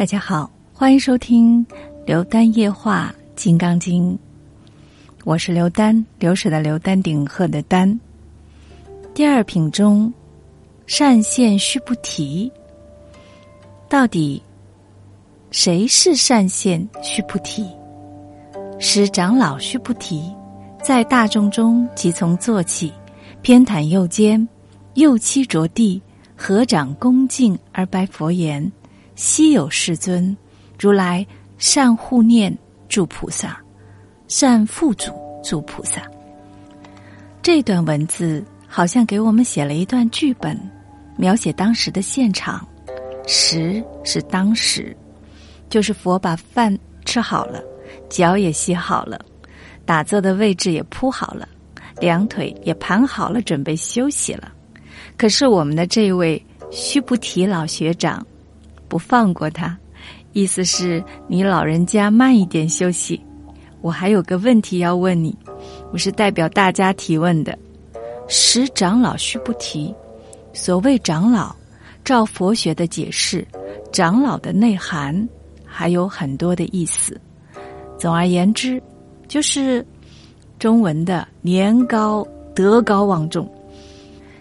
大家好，欢迎收听《刘丹夜话金刚经》，我是刘丹，流水的刘丹顶鹤的丹。第二品中，善现须菩提，到底谁是善现须菩提？师长老须菩提，在大众中即从坐起，偏袒右肩，右膝着地，合掌恭敬而拜佛言。昔有世尊，如来善护念诸菩萨，善护主诸菩萨。这段文字好像给我们写了一段剧本，描写当时的现场。时是当时，就是佛把饭吃好了，脚也洗好了，打坐的位置也铺好了，两腿也盘好了，准备休息了。可是我们的这位须菩提老学长。不放过他，意思是你老人家慢一点休息。我还有个问题要问你，我是代表大家提问的。十长老须不提，所谓长老，照佛学的解释，长老的内涵还有很多的意思。总而言之，就是中文的年高德高望重。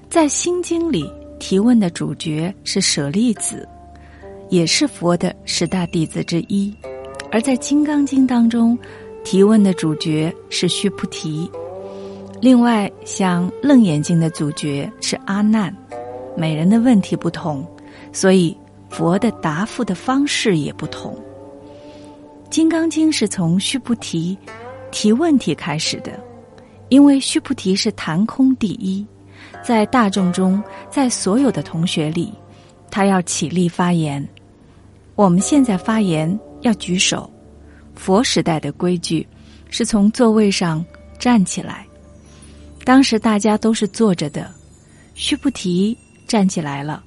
在心经里提问的主角是舍利子。也是佛的十大弟子之一，而在《金刚经》当中，提问的主角是须菩提。另外，像《楞严经》的主角是阿难。每人的问题不同，所以佛的答复的方式也不同。《金刚经》是从须菩提提问题开始的，因为须菩提是谈空第一，在大众中，在所有的同学里，他要起立发言。我们现在发言要举手，佛时代的规矩是从座位上站起来。当时大家都是坐着的，须菩提站起来了，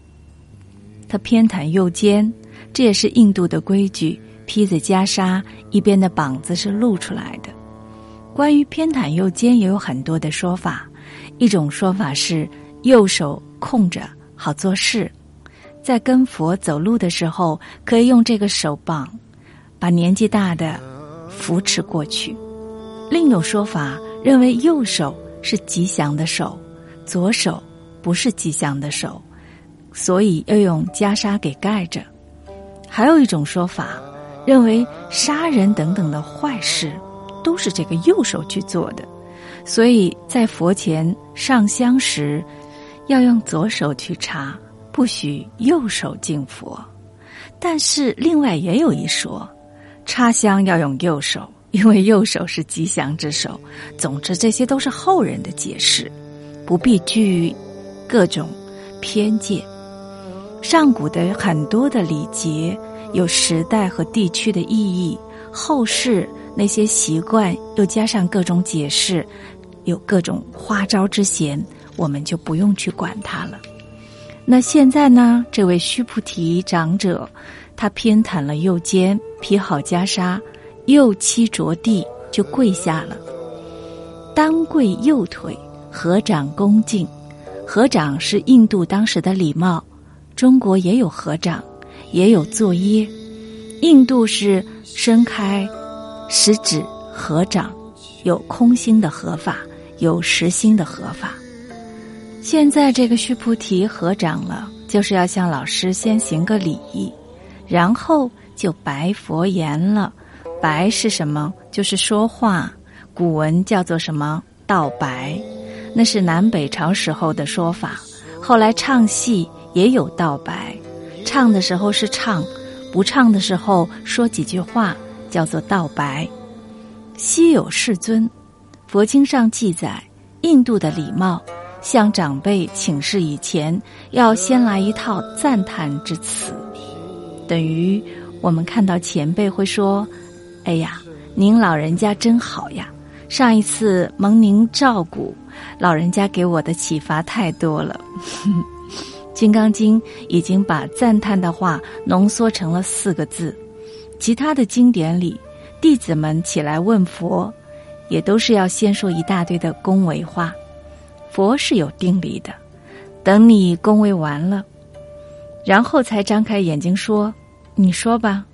他偏袒右肩，这也是印度的规矩，披着袈裟，一边的膀子是露出来的。关于偏袒右肩也有很多的说法，一种说法是右手空着好做事。在跟佛走路的时候，可以用这个手棒，把年纪大的扶持过去。另有说法认为右手是吉祥的手，左手不是吉祥的手，所以要用袈裟给盖着。还有一种说法认为杀人等等的坏事都是这个右手去做的，所以在佛前上香时要用左手去插。不许右手敬佛，但是另外也有一说，插香要用右手，因为右手是吉祥之手。总之，这些都是后人的解释，不必拘于各种偏见。上古的很多的礼节有时代和地区的意义，后世那些习惯又加上各种解释，有各种花招之嫌，我们就不用去管它了。那现在呢？这位须菩提长者，他偏袒了右肩，披好袈裟，右膝着地就跪下了。单跪右腿，合掌恭敬。合掌是印度当时的礼貌，中国也有合掌，也有作揖。印度是伸开食指合掌，有空心的合法，有实心的合法。现在这个须菩提合掌了，就是要向老师先行个礼，然后就白佛言了。白是什么？就是说话。古文叫做什么？道白，那是南北朝时候的说法。后来唱戏也有道白，唱的时候是唱，不唱的时候说几句话，叫做道白。稀有世尊，佛经上记载印度的礼貌。向长辈请示以前，要先来一套赞叹之词，等于我们看到前辈会说：“哎呀，您老人家真好呀！上一次蒙您照顾，老人家给我的启发太多了。”《金刚经》已经把赞叹的话浓缩成了四个字，其他的经典里，弟子们起来问佛，也都是要先说一大堆的恭维话。佛是有定力的，等你恭维完了，然后才张开眼睛说：“你说吧，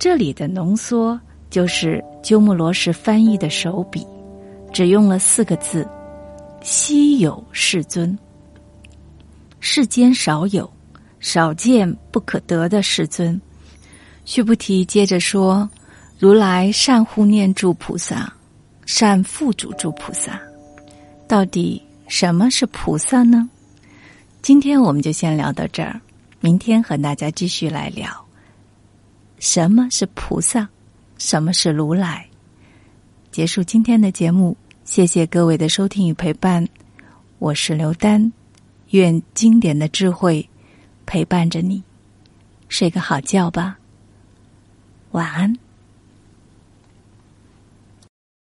这里的浓缩就是鸠摩罗什翻译的手笔，只用了四个字：“稀有世尊。”世间少有、少见、不可得的世尊。须菩提接着说：“如来善护念诸菩萨，善付嘱诸菩萨。到底什么是菩萨呢？今天我们就先聊到这儿，明天和大家继续来聊。什么是菩萨？什么是如来？结束今天的节目，谢谢各位的收听与陪伴。我是刘丹。愿经典的智慧陪伴着你，睡个好觉吧，晚安。